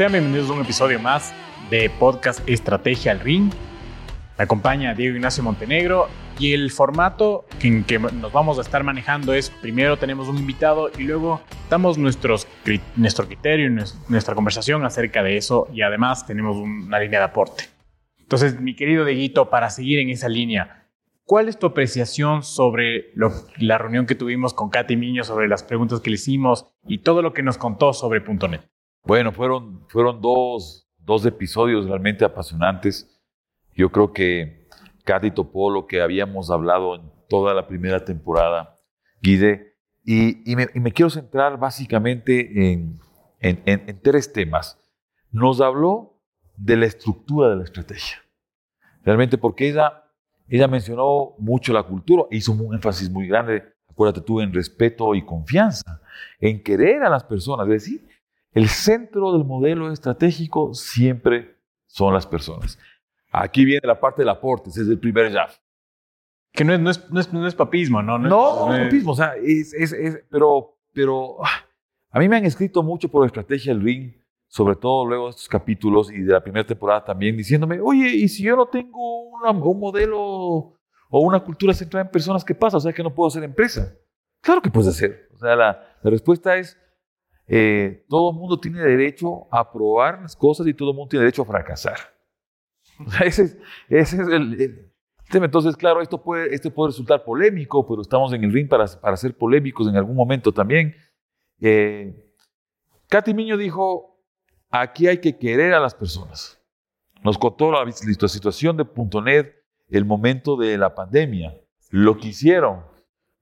Sean bienvenidos a un episodio más de podcast Estrategia al Ring. Me acompaña Diego Ignacio Montenegro y el formato en que nos vamos a estar manejando es primero tenemos un invitado y luego damos nuestros, nuestro criterio, nuestra conversación acerca de eso y además tenemos una línea de aporte. Entonces, mi querido Dieguito, para seguir en esa línea, ¿Cuál es tu apreciación sobre la reunión que tuvimos con Katy Miño, sobre las preguntas que le hicimos y todo lo que nos contó sobre .NET? Bueno, fueron, fueron dos, dos episodios realmente apasionantes. Yo creo que Katy topó lo que habíamos hablado en toda la primera temporada, Guide, y, y, me, quiero centrar básicamente en, en, en tres temas. Nos habló de la estructura de la estrategia. Realmente porque ella ella mencionó mucho la cultura, hizo un énfasis muy grande, acuérdate tú, en respeto y confianza, en querer a las personas. Es decir, el centro del modelo estratégico siempre son las personas. Aquí viene la parte del aporte, ese es el primer jab. Que no es, no es, no es, papismo, ¿no? No, no, es papismo, o sea, es, es, pero, pero ah, a mí me han escrito mucho por estrategia el ring sobre todo luego de estos capítulos y de la primera temporada también, diciéndome, oye, ¿y si yo no tengo un modelo o una cultura centrada en personas, qué pasa? O sea, que no puedo hacer empresa. Claro que puedes hacer. O sea, la, respuesta es, eh, todo el mundo tiene derecho a probar las cosas y todo el mundo tiene derecho a fracasar. Ese es, ese es el. Entonces, claro, esto puede, esto puede resultar polémico, pero estamos en el ring para, para ser polémicos en algún momento también. Eh, Katy Miño dijo, Aquí hay que querer a las personas. Nos contó la, situación de .NET, el momento de la pandemia, lo que hicieron,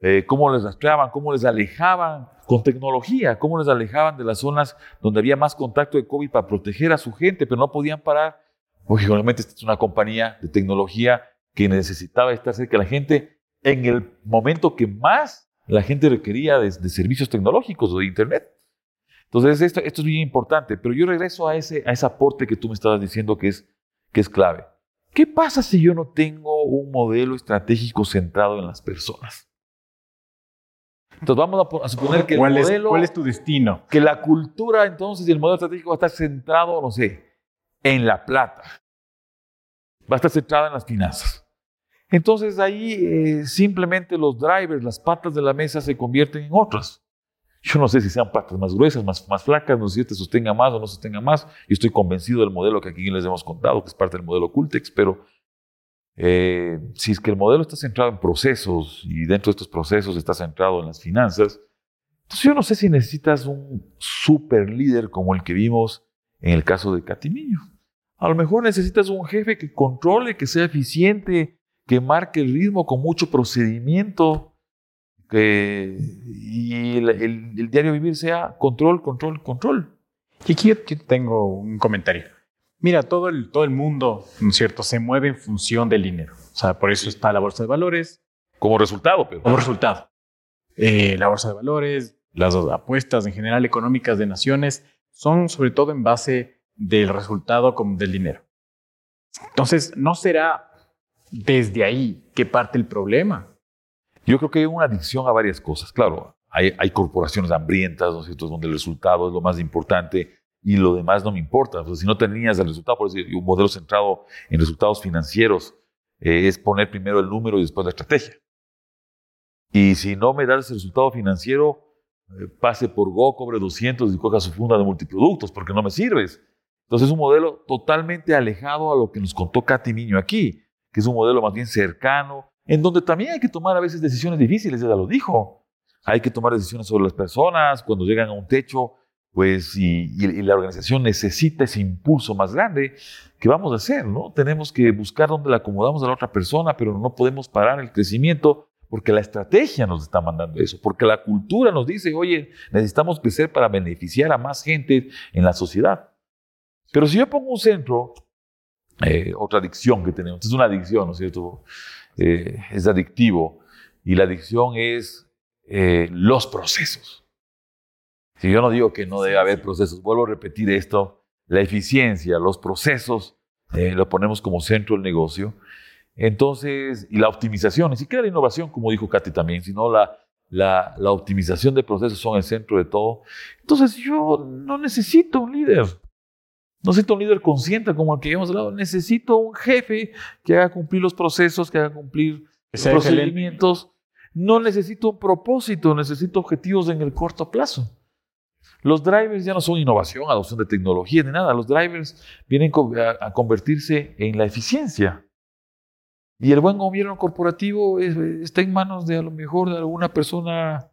eh, cómo les rastreaban, cómo les alejaban con tecnología, cómo les alejaban de las zonas donde había más contacto de COVID para proteger a su gente, pero no podían parar. Lógicamente, esta es una compañía de tecnología que necesitaba estar cerca de la gente en el momento que más la gente requería de servicios tecnológicos o de Internet. Entonces, esto, esto es bien importante, pero yo regreso a ese, a ese aporte que tú me estabas diciendo que es, que es clave. ¿Qué pasa si yo no tengo un modelo estratégico centrado en las personas? Entonces vamos a, suponer que el modelo... ¿Cuál es tu destino? Que la cultura entonces y el modelo estratégico va a estar centrado, no sé, en la plata. Va a estar centrado en las finanzas. Entonces ahí eh, simplemente los drivers, las patas de la mesa se convierten en otras. Yo no sé si sean patas más gruesas, más, más flacas, no sé si este sostenga más o no sostenga más. Yo estoy convencido del modelo que aquí les hemos contado, que es parte del modelo Cultex, pero eh, si es que el modelo está centrado en procesos y dentro de estos procesos está centrado en las finanzas, entonces yo no sé si necesitas un super líder como el que vimos en el caso de Catimillo. A lo mejor necesitas un jefe que controle, que sea eficiente, que marque el ritmo con mucho procedimiento, que, y el, diario vivir sea control, control, control. Y aquí yo, tengo un comentario. Mira, todo el, todo el mundo, ¿no es cierto?, se mueve en función del dinero. O sea, por eso está la bolsa de valores. Como resultado, pero. Como resultado. Eh, la bolsa de valores, las apuestas en general económicas de naciones son sobre todo en base del resultado como del dinero. Entonces, ¿no será desde ahí que parte el problema? Yo creo que hay una adicción a varias cosas. Claro, hay, corporaciones hambrientas, ¿no es cierto?, donde el resultado es lo más importante y lo demás no me importa. si no tenías el resultado, por decir, un modelo centrado en resultados financieros eh, es poner primero el número y después la estrategia. Y si no me das el resultado financiero, eh, pase por Go, cobre 200 y coja su funda de multiproductos porque no me sirves. Entonces es un modelo totalmente alejado a lo que nos contó Katy Niño aquí, que es un modelo más bien cercano, en donde también hay que tomar a veces decisiones difíciles, ella lo dijo. Hay que tomar decisiones sobre las personas, cuando llegan a un techo, pues, y, la organización necesita ese impulso más grande, ¿qué vamos a hacer? ¿no? Tenemos que buscar dónde la acomodamos a la otra persona, pero no podemos parar el crecimiento porque la estrategia nos está mandando eso, porque la cultura nos dice, oye, necesitamos crecer para beneficiar a más gente en la sociedad. Pero si yo pongo un centro, eh, otra adicción que tenemos, es una adicción, ¿no es cierto? Eh, es adictivo y la adicción es eh, los procesos. Si yo no digo que no debe haber procesos, vuelvo a repetir esto, la eficiencia, los procesos, eh, lo ponemos como centro del negocio. Entonces, y la optimización, ni siquiera la innovación, como dijo Katy también, sino la, la, la optimización de procesos son el centro de todo. Entonces, yo no necesito un líder. No necesito un líder consciente como el que hemos hablado. Necesito un jefe que haga cumplir los procesos, que haga cumplir los procedimientos. No necesito un propósito, necesito objetivos en el corto plazo. Los drivers ya no son innovación, adopción de tecnología, ni nada. Los drivers vienen a convertirse en la eficiencia. Y el buen gobierno corporativo está en manos de a lo mejor de alguna persona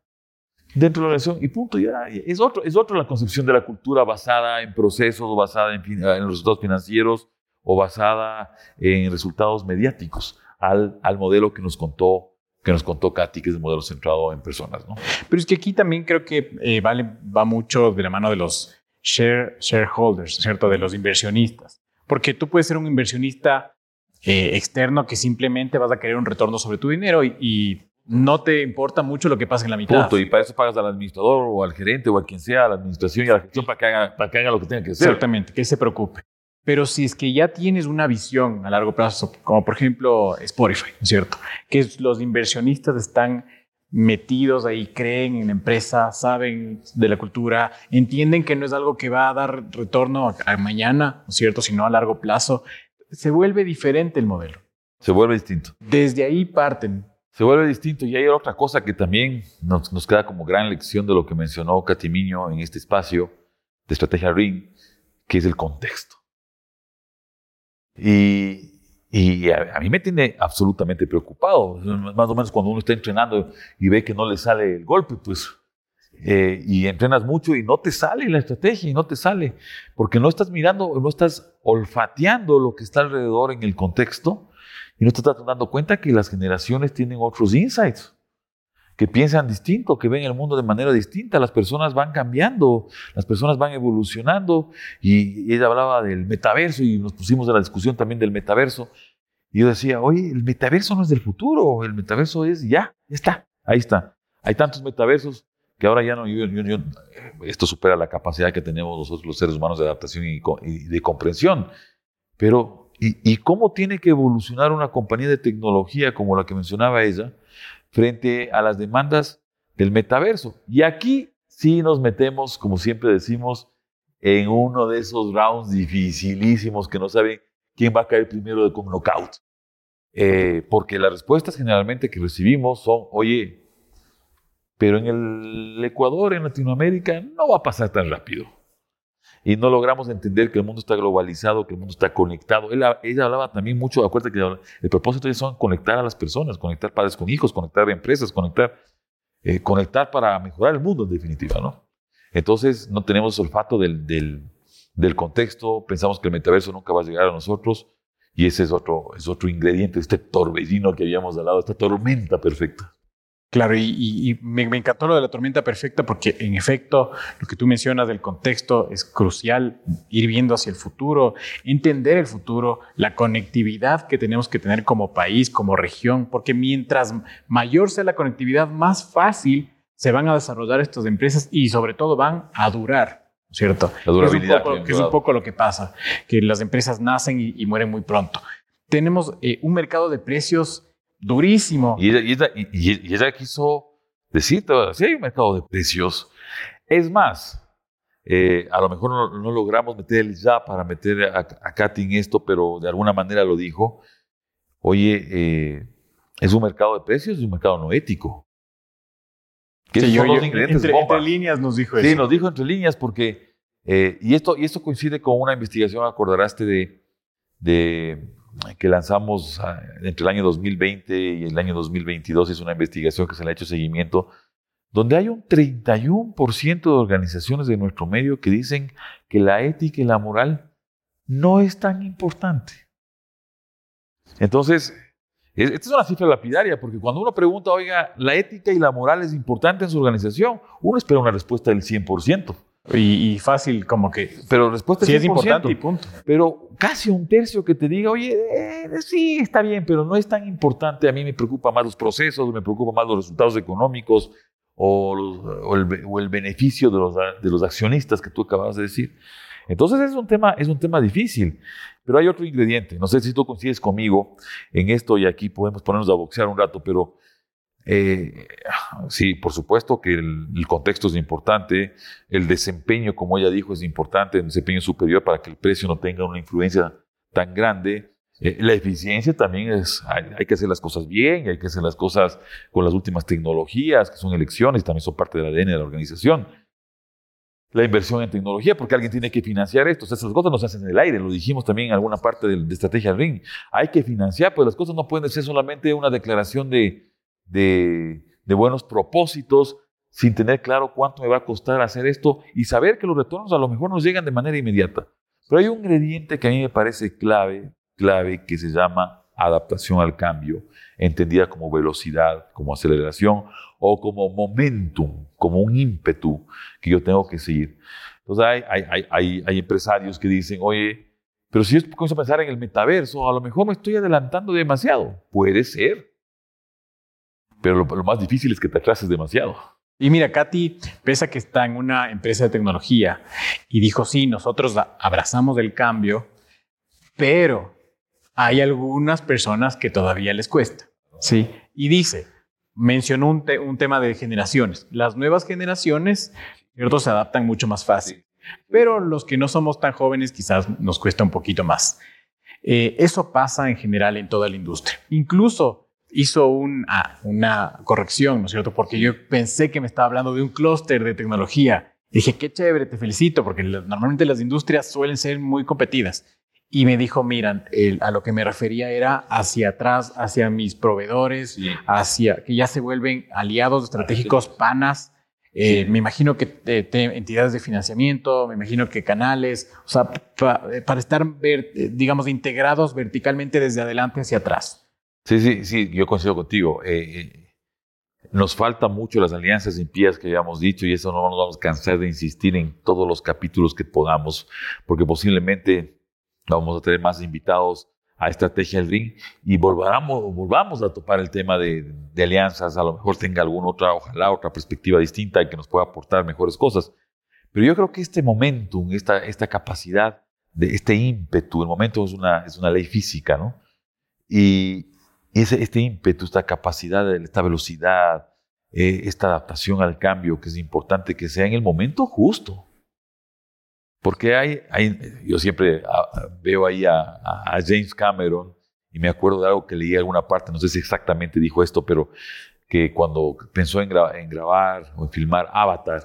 dentro de la nación y punto. Ya, es, otro, es otra la concepción de la cultura basada en procesos, basada en, en resultados financieros o basada en resultados mediáticos al, al modelo que nos contó que nos contó Katy, que es el modelo centrado en personas. ¿no? Pero es que aquí también creo que eh, vale, va mucho de la mano de los share, shareholders, ¿cierto? De los inversionistas. Porque tú puedes ser un inversionista eh, externo que simplemente vas a querer un retorno sobre tu dinero y, no te importa mucho lo que pasa en la mitad. Punto. Y para eso pagas al administrador o al gerente o a quien sea, a la administración y a la gestión para que haga, para que haga lo que tenga que hacer. Exactamente, que se preocupe. Pero si es que ya tienes una visión a largo plazo, como por ejemplo Spotify, ¿no es cierto? Que los inversionistas están metidos ahí, creen en la empresa, saben de la cultura, entienden que no es algo que va a dar retorno a, mañana, ¿no es cierto? Sino a largo plazo se vuelve diferente el modelo. Se vuelve distinto. Desde ahí parten. Se vuelve distinto. Y hay otra cosa que también nos, nos queda como gran lección de lo que mencionó Catimiño en este espacio de Estrategia Ring, que es el contexto. Y, y a, mí me tiene absolutamente preocupado. Más o menos cuando uno está entrenando y ve que no le sale el golpe, pues eh, y entrenas mucho y no te sale la estrategia y no te sale, porque no estás mirando, no estás olfateando lo que está alrededor en el contexto y no te estás dando cuenta que las generaciones tienen otros insights, que piensan distinto, que ven el mundo de manera distinta, las personas van cambiando, las personas van evolucionando y ella hablaba del metaverso y nos pusimos a la discusión también del metaverso. Y yo decía, oye, el metaverso no es del futuro, el metaverso es ya, ya está, ahí está. Hay tantos metaversos que ahora ya no, esto supera la capacidad que tenemos nosotros los seres humanos de adaptación y, de comprensión. Pero, y, cómo tiene que evolucionar una compañía de tecnología como la que mencionaba ella frente a las demandas del metaverso? Y aquí sí nos metemos, como siempre decimos, en uno de esos rounds dificilísimos que no saben quién va a caer primero de con knockout. Eh, porque las respuestas generalmente que recibimos son, oye, pero en el Ecuador, en Latinoamérica, no va a pasar tan rápido. Y no logramos entender que el mundo está globalizado, que el mundo está conectado. Ella, hablaba también mucho, acuérdate que el propósito es conectar a las personas, conectar padres con hijos, conectar empresas, conectar, eh, conectar para mejorar el mundo en definitiva, ¿no? Entonces no tenemos olfato del, del, del, contexto, pensamos que el metaverso nunca va a llegar a nosotros y ese es otro, es otro ingrediente, este torbellino que habíamos hablado, esta tormenta perfecta. Claro, y, me, encantó lo de la tormenta perfecta porque en efecto lo que tú mencionas del contexto es crucial, ir viendo hacia el futuro, entender el futuro, la conectividad que tenemos que tener como país, como región, porque mientras mayor sea la conectividad, más fácil se van a desarrollar estas empresas y sobre todo van a durar, ¿cierto? La durabilidad. Que es un poco, lo que pasa, que las empresas nacen y, mueren muy pronto. Tenemos eh, un mercado de precios durísimo. Y ella, quiso decir, sí hay un mercado de precios. Es más, eh, a lo mejor no, logramos meter el ya para meter a, a Katy en esto, pero de alguna manera lo dijo. Oye, eh, es un mercado de precios, es un mercado no ético. Que sí, los ingredientes entre, entre, líneas nos dijo eso. Sí, nos dijo entre líneas porque, eh, y, esto, y esto coincide con una investigación, acordarás de, de que lanzamos ah, entre el año 2020 y el año 2022, es una investigación que se le ha hecho seguimiento, donde hay un 31% de organizaciones de nuestro medio que dicen que la ética y la moral no es tan importante. Entonces, esta es una cifra lapidaria, porque cuando uno pregunta, oiga, ¿la ética y la moral es importante en su organización? Uno espera una respuesta del 100%. Y, fácil, como que. Pero respuesta sí es importante y punto. Pero casi un tercio que te diga, oye, eh, sí, está bien, pero no es tan importante. A mí me preocupa más los procesos, me preocupa más los resultados económicos o, el, beneficio de los, de los accionistas que tú acabas de decir. Entonces es un, tema, es un tema difícil. Pero hay otro ingrediente. No sé si tú coincides conmigo en esto y aquí podemos ponernos a boxear un rato, pero Eh, sí, por supuesto que el, contexto es importante, el desempeño, como ella dijo, es importante, el desempeño superior para que el precio no tenga una influencia tan grande. Eh, la eficiencia también es, hay, que hacer las cosas bien, hay que hacer las cosas con las últimas tecnologías, que son elecciones, también son parte del ADN de la organización. La inversión en tecnología, porque alguien tiene que financiar esto. esas cosas no se hacen en el aire, lo dijimos también en alguna parte de, de Estrategia Ring. Hay que financiar, pues las cosas no pueden ser solamente una declaración de, de, buenos propósitos, sin tener claro cuánto me va a costar hacer esto y saber que los retornos a lo mejor nos llegan de manera inmediata. Pero hay un ingrediente que a mí me parece clave, clave, que se llama adaptación al cambio, entendida como velocidad, como aceleración o como momentum, como un ímpetu que yo tengo que seguir. Entonces hay, hay, hay empresarios que dicen, oye, pero si yo comienzo a pensar en el metaverso, a lo mejor me estoy adelantando demasiado. Puede ser, pero lo, más difícil es que te atrases demasiado. Y mira, Katy, pese a que está en una empresa de tecnología y dijo, sí, nosotros abrazamos el cambio, pero hay algunas personas que todavía les cuesta. Sí. Y dice, mencionó un, un tema de generaciones. Las nuevas generaciones, ¿cierto? Se adaptan mucho más fácil. Pero los que no somos tan jóvenes quizás nos cuesta un poquito más. Eh, eso pasa en general en toda la industria. Incluso hizo ah, una corrección, ¿no es cierto? Porque yo pensé que me estaba hablando de un clúster de tecnología. dije, qué chévere, te felicito, porque normalmente las industrias suelen ser muy competidas. Y me dijo, miran, a lo que me refería era hacia atrás, hacia mis proveedores, hacia que ya se vuelven aliados estratégicos, panas. Eh, me imagino que entidades de financiamiento, me imagino que canales, o sea, para estar, eh, digamos, integrados verticalmente desde adelante hacia atrás. Sí, sí, sí, yo coincido contigo. Eh, eh, nos falta mucho las alianzas impías que habíamos dicho y eso no nos vamos a cansar de insistir en todos los capítulos que podamos, porque posiblemente vamos a tener más invitados a Estrategia del Ring y volvamos, volvamos a topar el tema de, alianzas, a lo mejor tenga alguna otra, ojalá otra perspectiva distinta y que nos pueda aportar mejores cosas. Pero yo creo que este momentum, esta, esta capacidad, de este ímpetu, el momento es una, es una ley física, ¿no? Y, ese, este ímpetu, esta capacidad, esta velocidad, eh, esta adaptación al cambio, que es importante que sea en el momento justo. Porque hay, hay yo siempre ah, veo ahí a, James Cameron y me acuerdo de algo que leí en alguna parte, no sé si exactamente dijo esto, pero que cuando pensó en, en grabar o en filmar Avatar,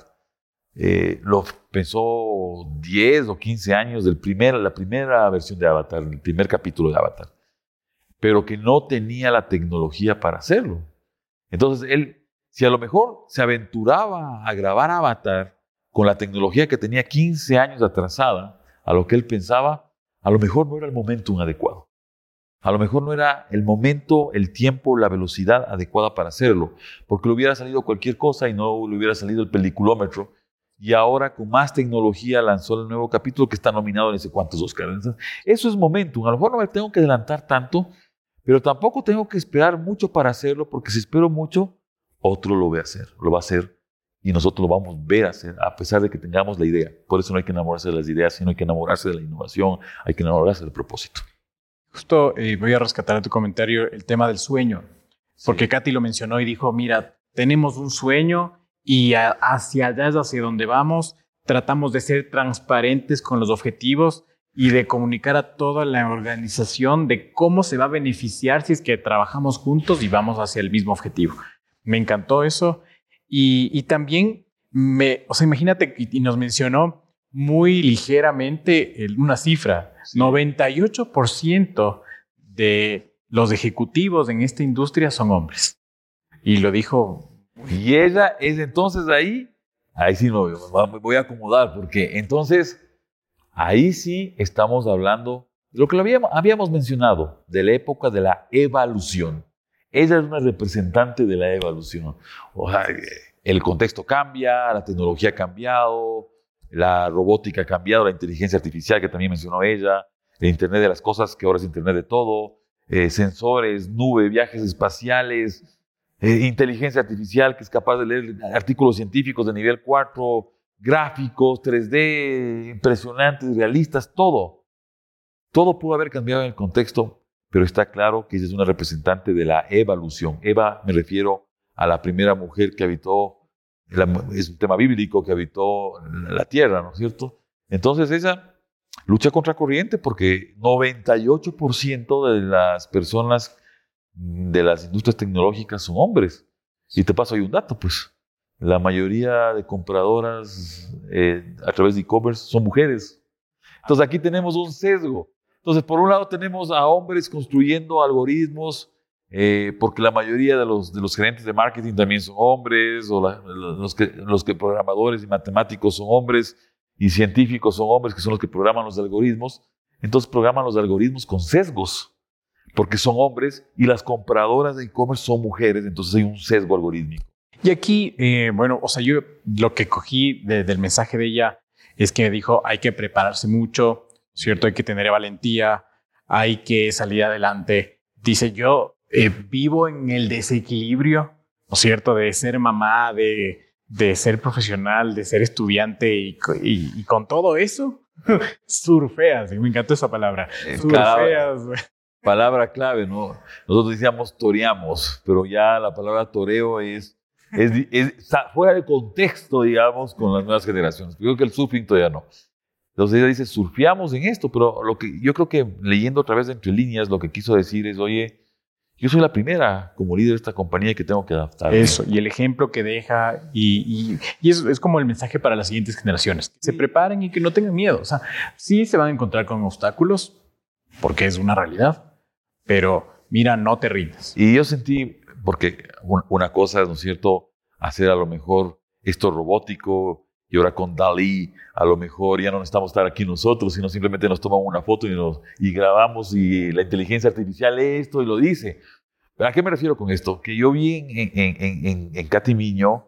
eh, lo pensó 10 o 15 años del primer, la primera versión de Avatar, el primer capítulo de Avatar pero que no tenía la tecnología para hacerlo. Entonces él, si a lo mejor se aventuraba a grabar Avatar con la tecnología que tenía 15 años atrasada a lo que él pensaba, a lo mejor no era el momento adecuado. A lo mejor no era el momento, el tiempo, la velocidad adecuada para hacerlo, porque le hubiera salido cualquier cosa y no le hubiera salido el peliculómetro. Y ahora con más tecnología lanzó el nuevo capítulo que está nominado en ese cuantos Oscars. Eso es momentum. A lo mejor no me tengo que adelantar tanto, pero tampoco tengo que esperar mucho para hacerlo, porque si espero mucho, otro lo va a hacer, lo va a hacer y nosotros lo vamos a ver hacer, a pesar de que tengamos la idea. Por eso no hay que enamorarse de las ideas, sino hay que enamorarse de la innovación, hay que enamorarse del propósito. Justo eh, voy a rescatar en tu comentario el tema del sueño, porque Katy lo mencionó y dijo, mira, tenemos un sueño y hacia allá es hacia donde vamos, tratamos de ser transparentes con los objetivos y de comunicar a toda la organización de cómo se va a beneficiar si es que trabajamos juntos y vamos hacia el mismo objetivo. Me encantó eso. Y, también, me, o sea, imagínate, y nos mencionó muy ligeramente una cifra, 98% de los ejecutivos en esta industria son hombres. Y lo dijo. Y ella es entonces ahí, ahí sí no, me voy a acomodar, porque entonces Ahí sí estamos hablando de lo que habíamos, mencionado, de la época de la evolución. Ella es una representante de la evolución. O sea, el contexto cambia, la tecnología ha cambiado, la robótica ha cambiado, la inteligencia artificial que también mencionó ella, el Internet de las cosas que ahora es Internet de todo, eh, sensores, nube, viajes espaciales, eh, inteligencia artificial que es capaz de leer artículos científicos de nivel 4, gráficos, 3D, impresionantes, realistas, todo. Todo pudo haber cambiado en el contexto, pero está claro que ella es una representante de la evolución. Eva me refiero a la primera mujer que habitó, es un tema bíblico, que habitó la tierra, ¿no es cierto? Entonces ella lucha contra corriente porque 98% de las personas de las industrias tecnológicas son hombres. Y te paso ahí un dato, pues. La mayoría de compradoras eh, a través de e-commerce son mujeres. Entonces aquí tenemos un sesgo. Entonces, por un lado tenemos a hombres construyendo algoritmos, eh, porque la mayoría de los, de los gerentes de marketing también son hombres, o los, que, los que programadores y matemáticos son hombres, y científicos son hombres que son los que programan los algoritmos. Entonces programan los algoritmos con sesgos, porque son hombres y las compradoras de e-commerce son mujeres, entonces hay un sesgo algorítmico. Y aquí, eh, bueno, o sea, yo lo que cogí del mensaje de ella es que me dijo, hay que prepararse mucho, ¿cierto? Hay que tener valentía, hay que salir adelante. Dice, yo eh, vivo en el desequilibrio, ¿no es cierto? De ser mamá, de, de ser profesional, de ser estudiante y, y, con todo eso, surfeas. Me encantó esa palabra. Surfeas. Palabra clave, ¿no? Nosotros decíamos toreamos, pero ya la palabra toreo es es, fuera de contexto, digamos, con las nuevas generaciones. Yo creo que el surfing todavía no. Entonces ella dice, surfeamos en esto, pero lo que yo creo que leyendo otra vez entre líneas, lo que quiso decir es, oye, yo soy la primera como líder de esta compañía que tengo que adaptar. Eso, y el ejemplo que deja, y, y, eso es como el mensaje para las siguientes generaciones, que se preparen y que no tengan miedo. O sea, sí se van a encontrar con obstáculos, porque es una realidad, pero mira, no te rindas. Y yo sentí porque una cosa es, ¿no es cierto?, hacer a lo mejor esto robótico y ahora con Dalí, a lo mejor ya no necesitamos estar aquí nosotros, sino simplemente nos tomamos una foto y, nos, y grabamos y la inteligencia artificial esto y lo dice. ¿A qué me refiero con esto? Que yo vi en, en, en, en Katy Miño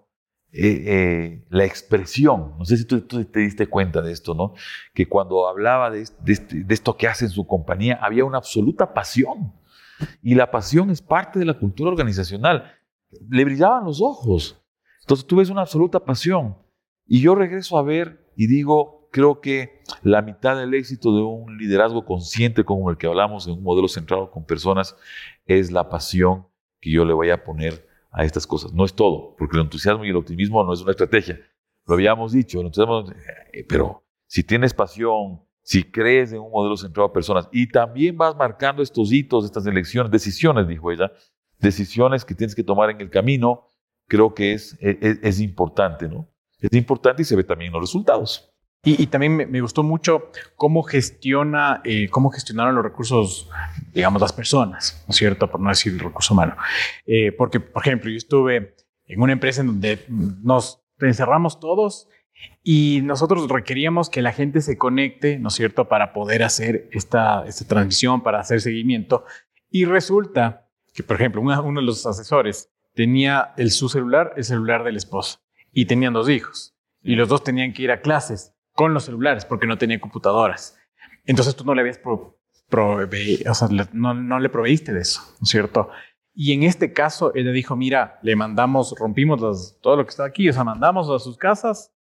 eh, eh, la expresión, no sé si tú, te diste cuenta de esto, ¿no? Que cuando hablaba de, de, de esto que hace en su compañía, había una absoluta pasión. Y la pasión es parte de la cultura organizacional. Le brillaban los ojos. Entonces tú ves una absoluta pasión. Y yo regreso a ver y digo, creo que la mitad del éxito de un liderazgo consciente como el que hablamos, de un modelo centrado con personas, es la pasión que yo le voy a poner a estas cosas. No es todo, porque el entusiasmo y el optimismo no es una estrategia. Lo habíamos dicho, eh, pero si tienes pasión, si crees en un modelo centrado a personas y también vas marcando estos hitos, estas elecciones, decisiones, dijo ella, decisiones que tienes que tomar en el camino, creo que es, es, es importante, ¿no? Es importante y se ve también en los resultados. Y, también me, gustó mucho cómo gestiona, eh, cómo gestionaron los recursos, digamos, las personas, ¿no es cierto? Por no decir el recurso humano. Eh, porque, por ejemplo, yo estuve en una empresa en donde nos encerramos todos y nosotros requeríamos que la gente se conecte, ¿no es cierto?, para poder hacer esta, esta transmisión, para hacer seguimiento. Y resulta que, por ejemplo, uno de los asesores tenía el, su celular, el celular del esposo, y tenían dos hijos. Y los dos tenían que ir a clases con los celulares porque no tenían computadoras. Entonces tú no le habías pro, o sea, no, no le proveíste de eso, ¿no es cierto? Y en este caso, ella dijo, mira, le mandamos, rompimos todo lo que está aquí, o sea, mandamos a sus casas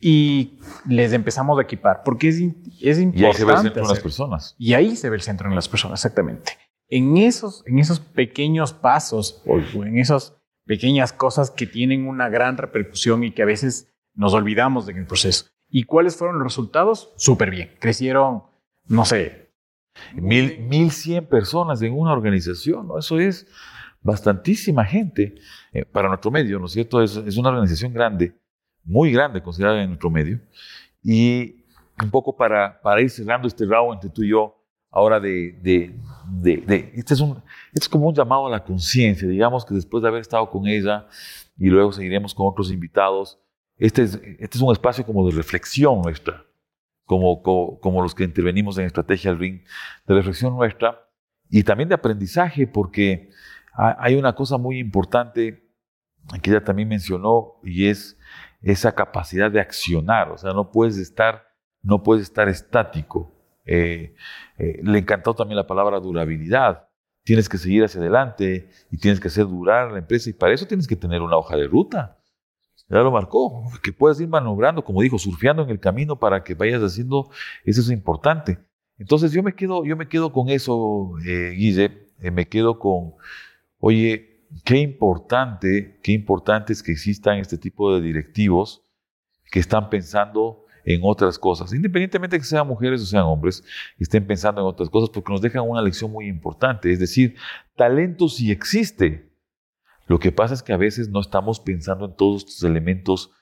y les empezamos a equipar, porque es, es importante. Y ahí se ve el centro en las personas. Y ahí se ve el centro en las personas, exactamente. En esos, en esos pequeños pasos o, en esas pequeñas cosas que tienen una gran repercusión y que a veces nos olvidamos de el proceso. ¿Y cuáles fueron los resultados? Súper bien. Crecieron, no sé. Mil, mil cien personas en una organización, ¿no? Eso es bastantísima gente eh, para nuestro medio, ¿no es cierto? Es, es una organización grande muy grande considerada en nuestro medio. Y un poco para, para ir cerrando este round entre tú y yo, ahora de, de, de, este, es un, este es como un llamado a la conciencia, digamos que después de haber estado con ella y luego seguiremos con otros invitados, este es, este es un espacio como de reflexión nuestra, como, como, como los que intervenimos en Estrategia del Ring, de reflexión nuestra y también de aprendizaje, porque hay una cosa muy importante que ella también mencionó y es esa capacidad de accionar, o sea, no puedes estar, no puedes estar estático. Eh, eh, le encantó también la palabra durabilidad. Tienes que seguir hacia adelante y tienes que hacer durar la empresa y para eso tienes que tener una hoja de ruta. Ya lo marcó, que puedas ir manobrando, como dijo, surfeando en el camino para que vayas haciendo, eso es importante. Entonces yo me quedo, yo me quedo con eso, eh, Guille, me quedo con, oye, qué importante, qué importante es que existan este tipo de directivos que están pensando en otras cosas, independientemente de que sean mujeres o sean hombres, estén pensando en otras cosas, porque nos dejan una lección muy importante. Es decir, talento sí existe. Lo que pasa es que a veces no estamos pensando en todos estos elementos,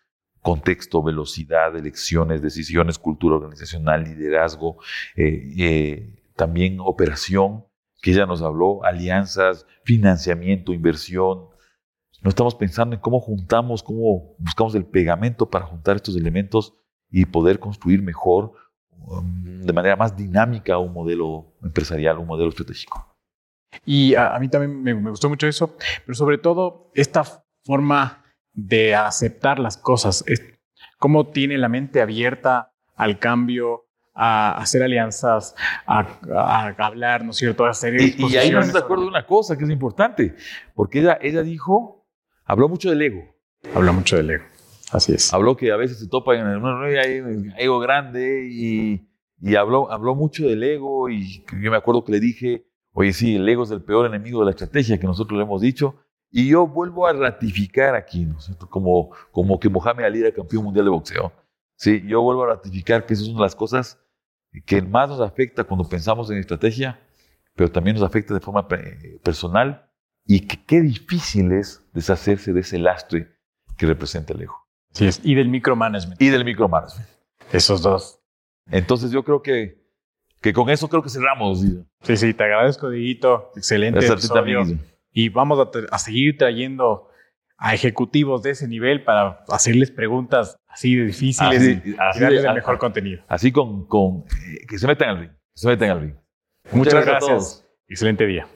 contexto, velocidad, elecciones, decisiones, cultura organizacional, liderazgo, eh, eh, también operación, que ella nos habló, alianzas, financiamiento, inversión. No estamos pensando en cómo juntamos, cómo buscamos el pegamento para juntar estos elementos y poder construir mejor, um, de manera más dinámica, un modelo empresarial, un modelo estratégico. Y a, mí también me, gustó mucho eso, pero sobre todo esta forma de aceptar las cosas, cómo tiene la mente abierta al cambio, a hacer alianzas, a, hablar, ¿no es cierto? A hacer y, y ahí nos de acuerdo de una cosa que es importante, porque ella, ella dijo, habló mucho del ego. Habló mucho del ego. Así es. Habló que a veces se topa en un ego grande y, y habló, habló mucho del ego y yo me acuerdo que le dije, oye, sí, el ego es el peor enemigo de la estrategia que nosotros le hemos dicho. Y yo vuelvo a ratificar aquí, ¿no es cierto? Como, como que Mohamed Ali era campeón mundial de boxeo. Sí, yo vuelvo a ratificar que esa es una de las cosas que más nos afecta cuando pensamos en estrategia, pero también nos afecta de forma personal y que qué difícil es deshacerse de ese lastre que representa el ego. Sí, y del micromanagement. Y del micromanagement. Esos dos. Entonces yo creo que, que con eso creo que cerramos. Sí, sí, te agradezco, Diguito. Excelente episodio. Y vamos a, seguir trayendo a ejecutivos de ese nivel para hacerles preguntas así de difíciles y, darles el mejor contenido. Así con, con eh, que se metan al ring. Que se metan al ring. Muchas, gracias. Excelente día.